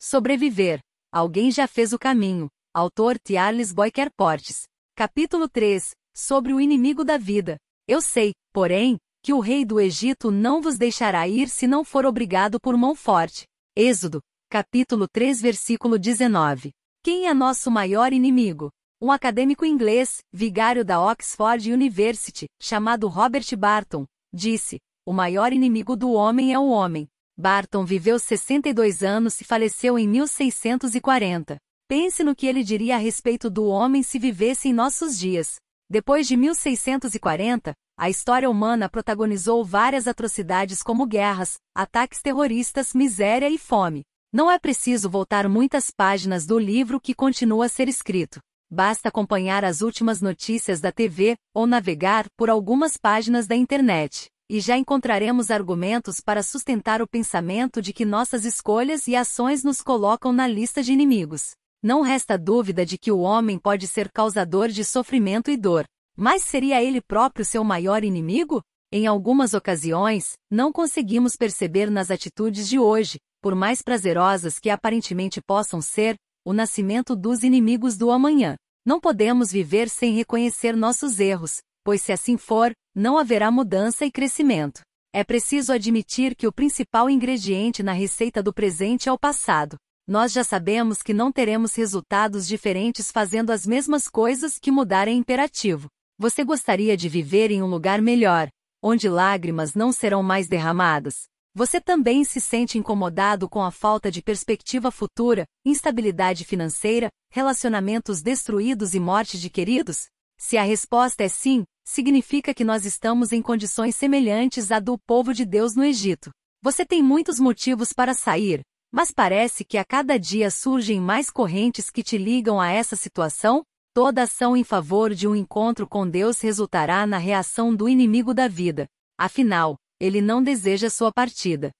Sobreviver. Alguém já fez o caminho. Autor Charles Boyker Portes. Capítulo 3. Sobre o inimigo da vida. Eu sei, porém, que o rei do Egito não vos deixará ir se não for obrigado por mão forte. Êxodo, capítulo 3, versículo 19. Quem é nosso maior inimigo? Um acadêmico inglês, vigário da Oxford University, chamado Robert Barton, disse: O maior inimigo do homem é o homem. Barton viveu 62 anos e faleceu em 1640. Pense no que ele diria a respeito do homem se vivesse em nossos dias. Depois de 1640, a história humana protagonizou várias atrocidades como guerras, ataques terroristas, miséria e fome. Não é preciso voltar muitas páginas do livro que continua a ser escrito. Basta acompanhar as últimas notícias da TV ou navegar por algumas páginas da internet e já encontraremos argumentos para sustentar o pensamento de que nossas escolhas e ações nos colocam na lista de inimigos. Não resta dúvida de que o homem pode ser causador de sofrimento e dor. Mas seria ele próprio seu maior inimigo? Em algumas ocasiões, não conseguimos perceber nas atitudes de hoje, por mais prazerosas que aparentemente possam ser, o nascimento dos inimigos do amanhã. Não podemos viver sem reconhecer nossos erros, pois se assim for, não haverá mudança e crescimento. É preciso admitir que o principal ingrediente na receita do presente é o passado. Nós já sabemos que não teremos resultados diferentes fazendo as mesmas coisas que mudar é imperativo. Você gostaria de viver em um lugar melhor, onde lágrimas não serão mais derramadas? Você também se sente incomodado com a falta de perspectiva futura, instabilidade financeira, relacionamentos destruídos e morte de queridos? Se a resposta é sim, significa que nós estamos em condições semelhantes à do povo de Deus no Egito. Você tem muitos motivos para sair, mas parece que a cada dia surgem mais correntes que te ligam a essa situação? Toda ação em favor de um encontro com Deus resultará na reação do inimigo da vida. Afinal, ele não deseja sua partida.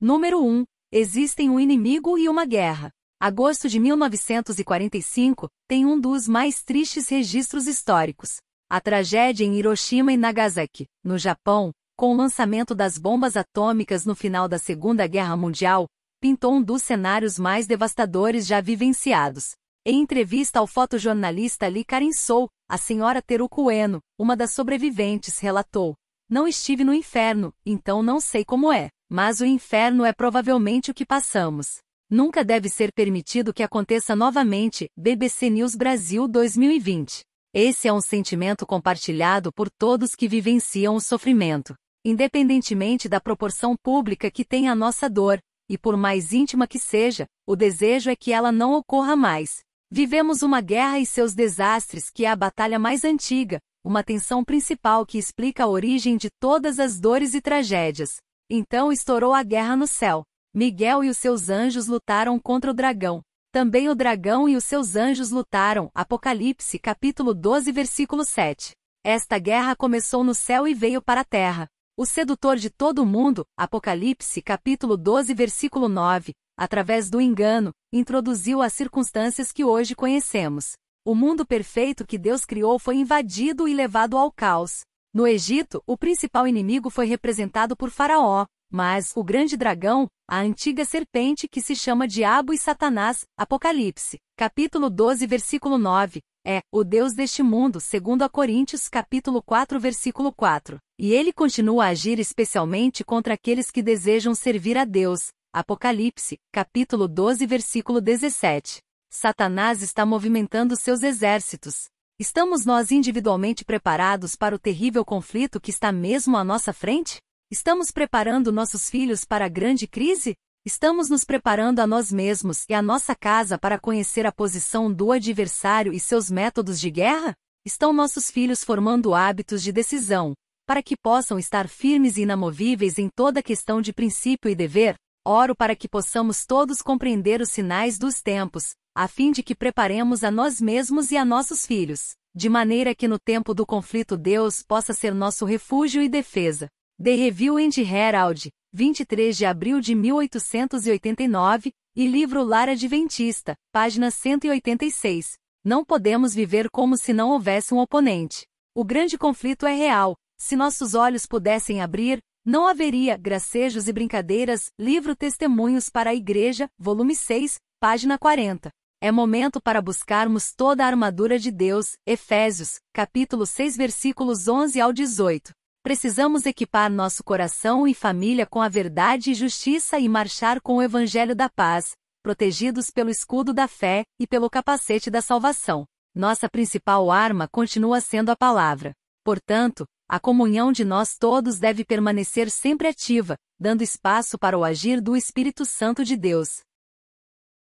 Número 1. Existem um inimigo e uma guerra. Agosto de 1945 tem um dos mais tristes registros históricos. A tragédia em Hiroshima e Nagasaki, no Japão, com o lançamento das bombas atômicas no final da Segunda Guerra Mundial, pintou um dos cenários mais devastadores já vivenciados. Em entrevista ao fotojornalista Lee Karinsou, a senhora Teruko Eno, uma das sobreviventes, relatou: Não estive no inferno, então não sei como é, mas o inferno é provavelmente o que passamos. Nunca deve ser permitido que aconteça novamente. BBC News Brasil 2020. Esse é um sentimento compartilhado por todos que vivenciam o sofrimento, independentemente da proporção pública que tem a nossa dor, e por mais íntima que seja, o desejo é que ela não ocorra mais. Vivemos uma guerra e seus desastres, que é a batalha mais antiga, uma tensão principal que explica a origem de todas as dores e tragédias. Então estourou a guerra no céu. Miguel e os seus anjos lutaram contra o dragão. Também o dragão e os seus anjos lutaram. Apocalipse, capítulo 12, versículo 7. Esta guerra começou no céu e veio para a terra. O sedutor de todo o mundo, Apocalipse, capítulo 12, versículo 9, através do engano, introduziu as circunstâncias que hoje conhecemos. O mundo perfeito que Deus criou foi invadido e levado ao caos. No Egito, o principal inimigo foi representado por Faraó, mas o grande dragão, a antiga serpente que se chama Diabo e Satanás, Apocalipse, capítulo 12, versículo 9, é o Deus deste mundo, segundo a Coríntios, capítulo 4, versículo 4. E ele continua a agir especialmente contra aqueles que desejam servir a Deus. Apocalipse, capítulo 12, versículo 17. Satanás está movimentando seus exércitos. Estamos nós individualmente preparados para o terrível conflito que está mesmo à nossa frente? Estamos preparando nossos filhos para a grande crise? Estamos nos preparando a nós mesmos e a nossa casa para conhecer a posição do adversário e seus métodos de guerra? Estão nossos filhos formando hábitos de decisão, para que possam estar firmes e inamovíveis em toda questão de princípio e dever? Oro para que possamos todos compreender os sinais dos tempos, a fim de que preparemos a nós mesmos e a nossos filhos, de maneira que no tempo do conflito Deus possa ser nosso refúgio e defesa. The Review and Herald, 23 de abril de 1889, e livro Lar Adventista, página 186. Não podemos viver como se não houvesse um oponente. O grande conflito é real. Se nossos olhos pudessem abrir, Não haveria gracejos e brincadeiras. Livro Testemunhos para a Igreja, volume 6, página 40. É momento para buscarmos toda a armadura de Deus. Efésios, capítulo 6, versículos 11 ao 18. Precisamos equipar nosso coração e família com a verdade e justiça e marchar com o evangelho da paz, protegidos pelo escudo da fé e pelo capacete da salvação. Nossa principal arma continua sendo a palavra. Portanto, a comunhão de nós todos deve permanecer sempre ativa, dando espaço para o agir do Espírito Santo de Deus.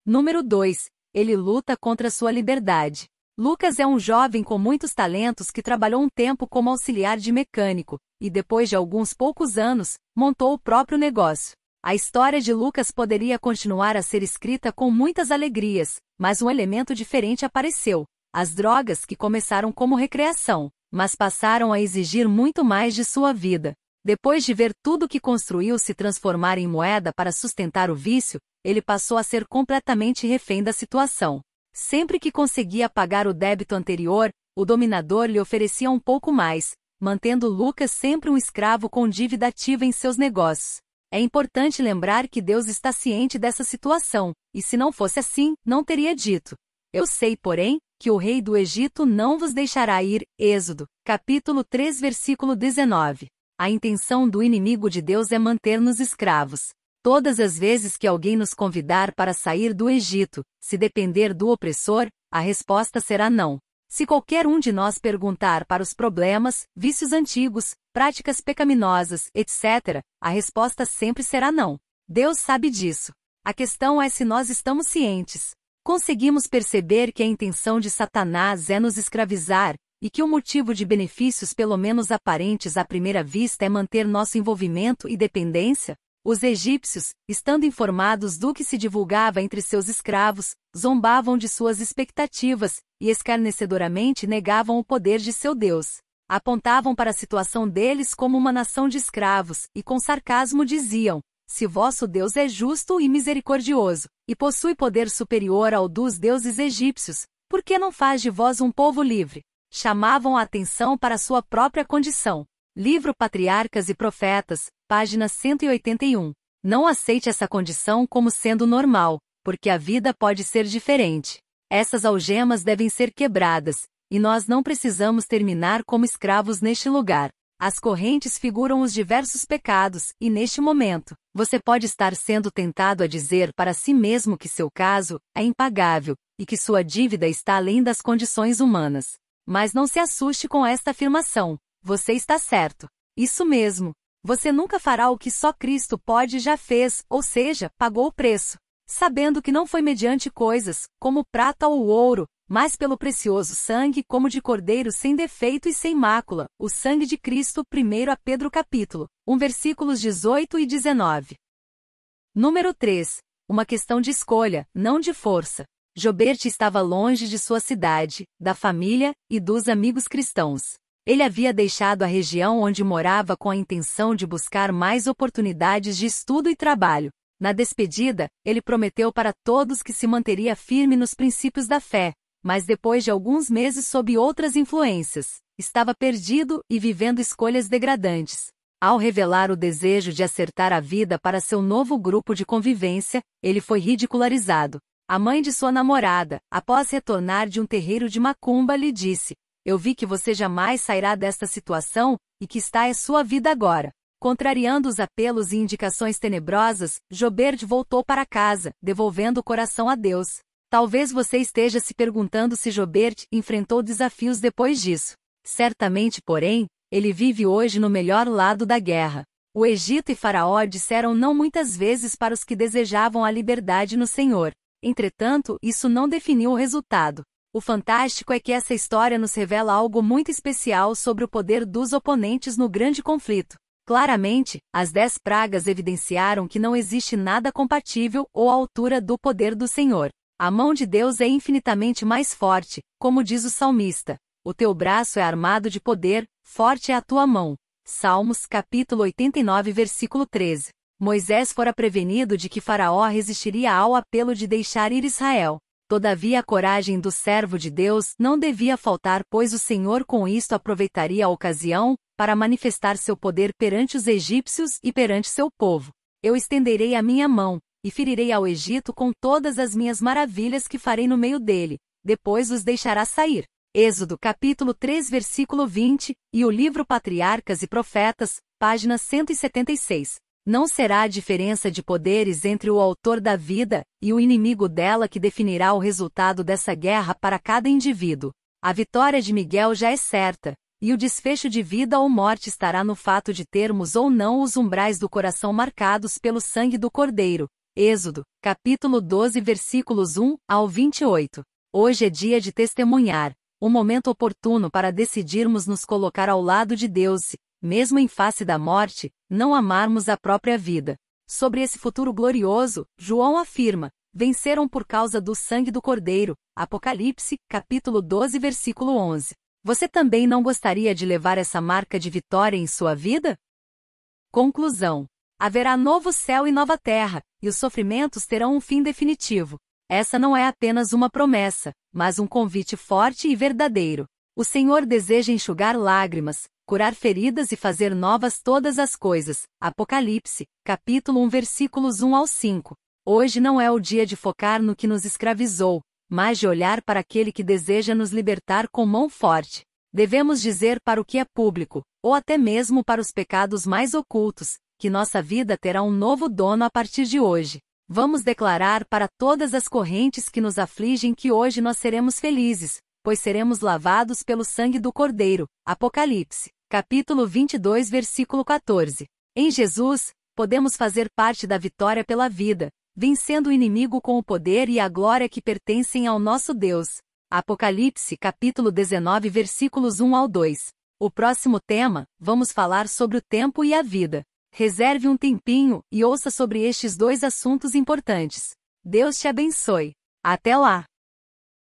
Número 2 ele luta contra sua liberdade. Lucas é um jovem com muitos talentos que trabalhou um tempo como auxiliar de mecânico, e depois de alguns poucos anos, montou o próprio negócio. A história de Lucas poderia continuar a ser escrita com muitas alegrias, mas um elemento diferente apareceu: as drogas que começaram como recreação, mas passaram a exigir muito mais de sua vida. Depois de ver tudo que construiu se transformar em moeda para sustentar o vício, ele passou a ser completamente refém da situação. Sempre que conseguia pagar o débito anterior, o dominador lhe oferecia um pouco mais, mantendo Lucas sempre um escravo com dívida ativa em seus negócios. É importante lembrar que Deus está ciente dessa situação, e se não fosse assim, não teria dito. Eu sei, porém, que o rei do Egito não vos deixará ir. Êxodo, capítulo 3, versículo 19. A intenção do inimigo de Deus é manter-nos escravos. Todas as vezes que alguém nos convidar para sair do Egito, se depender do opressor, a resposta será não. Se qualquer um de nós perguntar para os problemas, vícios antigos, práticas pecaminosas, etc., a resposta sempre será não. Deus sabe disso. A questão é se nós estamos cientes. Conseguimos perceber que a intenção de Satanás é nos escravizar, e que o motivo de benefícios pelo menos aparentes à primeira vista é manter nosso envolvimento e dependência? Os egípcios, estando informados do que se divulgava entre seus escravos, zombavam de suas expectativas e escarnecedoramente negavam o poder de seu Deus. Apontavam para a situação deles como uma nação de escravos e com sarcasmo diziam: Se vosso Deus é justo e misericordioso, e possui poder superior ao dos deuses egípcios, por que não faz de vós um povo livre? Chamavam a atenção para sua própria condição. Livro Patriarcas e Profetas, página 181. Não aceite essa condição como sendo normal, porque a vida pode ser diferente. Essas algemas devem ser quebradas, e nós não precisamos terminar como escravos neste lugar. As correntes figuram os diversos pecados, e neste momento, você pode estar sendo tentado a dizer para si mesmo que seu caso é impagável e que sua dívida está além das condições humanas. Mas não se assuste com esta afirmação. Você está certo. Isso mesmo. Você nunca fará o que só Cristo pode e já fez, ou seja, pagou o preço. Sabendo que não foi mediante coisas, como prata ou ouro, mas pelo precioso sangue como de cordeiro sem defeito e sem mácula, o sangue de Cristo, 1 a Pedro capítulo 1 versículos 18 e 19. Número 3. Uma questão de escolha, não de força. Jobert estava longe de sua cidade, da família e dos amigos cristãos. Ele havia deixado a região onde morava com a intenção de buscar mais oportunidades de estudo e trabalho. Na despedida, ele prometeu para todos que se manteria firme nos princípios da fé, mas depois de alguns meses sob outras influências, estava perdido e vivendo escolhas degradantes. Ao revelar o desejo de acertar a vida para seu novo grupo de convivência, ele foi ridicularizado. A mãe de sua namorada, após retornar de um terreiro de macumba, lhe disse: eu vi que você jamais sairá desta situação, e que está é sua vida agora. Contrariando os apelos e indicações tenebrosas, Jobert voltou para casa, devolvendo o coração a Deus. Talvez você esteja se perguntando se Jobert enfrentou desafios depois disso. Certamente, porém, ele vive hoje no melhor lado da guerra. O Egito e Faraó disseram não muitas vezes para os que desejavam a liberdade no Senhor. Entretanto, isso não definiu o resultado. O fantástico é que essa história nos revela algo muito especial sobre o poder dos oponentes no grande conflito. Claramente, as dez pragas evidenciaram que não existe nada compatível ou à altura do poder do Senhor. A mão de Deus é infinitamente mais forte, como diz o salmista. O teu braço é armado de poder, forte é a tua mão. Salmos capítulo 89 versículo 13. Moisés fora prevenido de que Faraó resistiria ao apelo de deixar ir Israel. Todavia a coragem do servo de Deus não devia faltar, pois o Senhor com isto aproveitaria a ocasião para manifestar seu poder perante os egípcios e perante seu povo. Eu estenderei a minha mão e ferirei ao Egito com todas as minhas maravilhas que farei no meio dele. Depois os deixará sair. Êxodo capítulo 3 versículo 20 e o livro Patriarcas e Profetas, página 176. Não será a diferença de poderes entre o autor da vida e o inimigo dela que definirá o resultado dessa guerra para cada indivíduo. A vitória de Miguel já é certa, e o desfecho de vida ou morte estará no fato de termos ou não os umbrais do coração marcados pelo sangue do Cordeiro. Êxodo, capítulo 12, versículos 1 ao 28. Hoje é dia de testemunhar, o momento oportuno para decidirmos nos colocar ao lado de Deus mesmo em face da morte, não amarmos a própria vida. Sobre esse futuro glorioso, João afirma: venceram por causa do sangue do Cordeiro. Apocalipse, capítulo 12, versículo 11. Você também não gostaria de levar essa marca de vitória em sua vida? Conclusão: haverá novo céu e nova terra, e os sofrimentos terão um fim definitivo. Essa não é apenas uma promessa, mas um convite forte e verdadeiro. O Senhor deseja enxugar lágrimas, curar feridas e fazer novas todas as coisas. Apocalipse, capítulo 1, versículos 1 ao 5. Hoje não é o dia de focar no que nos escravizou, mas de olhar para aquele que deseja nos libertar com mão forte. Devemos dizer para o que é público, ou até mesmo para os pecados mais ocultos, que nossa vida terá um novo dono a partir de hoje. Vamos declarar para todas as correntes que nos afligem que hoje nós seremos felizes, pois seremos lavados pelo sangue do Cordeiro. Apocalipse capítulo 22, versículo 14. Em Jesus, podemos fazer parte da vitória pela vida, vencendo o inimigo com o poder e a glória que pertencem ao nosso Deus. Apocalipse, capítulo 19, versículos 1 ao 2. O próximo tema, vamos falar sobre o tempo e a vida. Reserve um tempinho e ouça sobre estes dois assuntos importantes. Deus te abençoe. Até lá!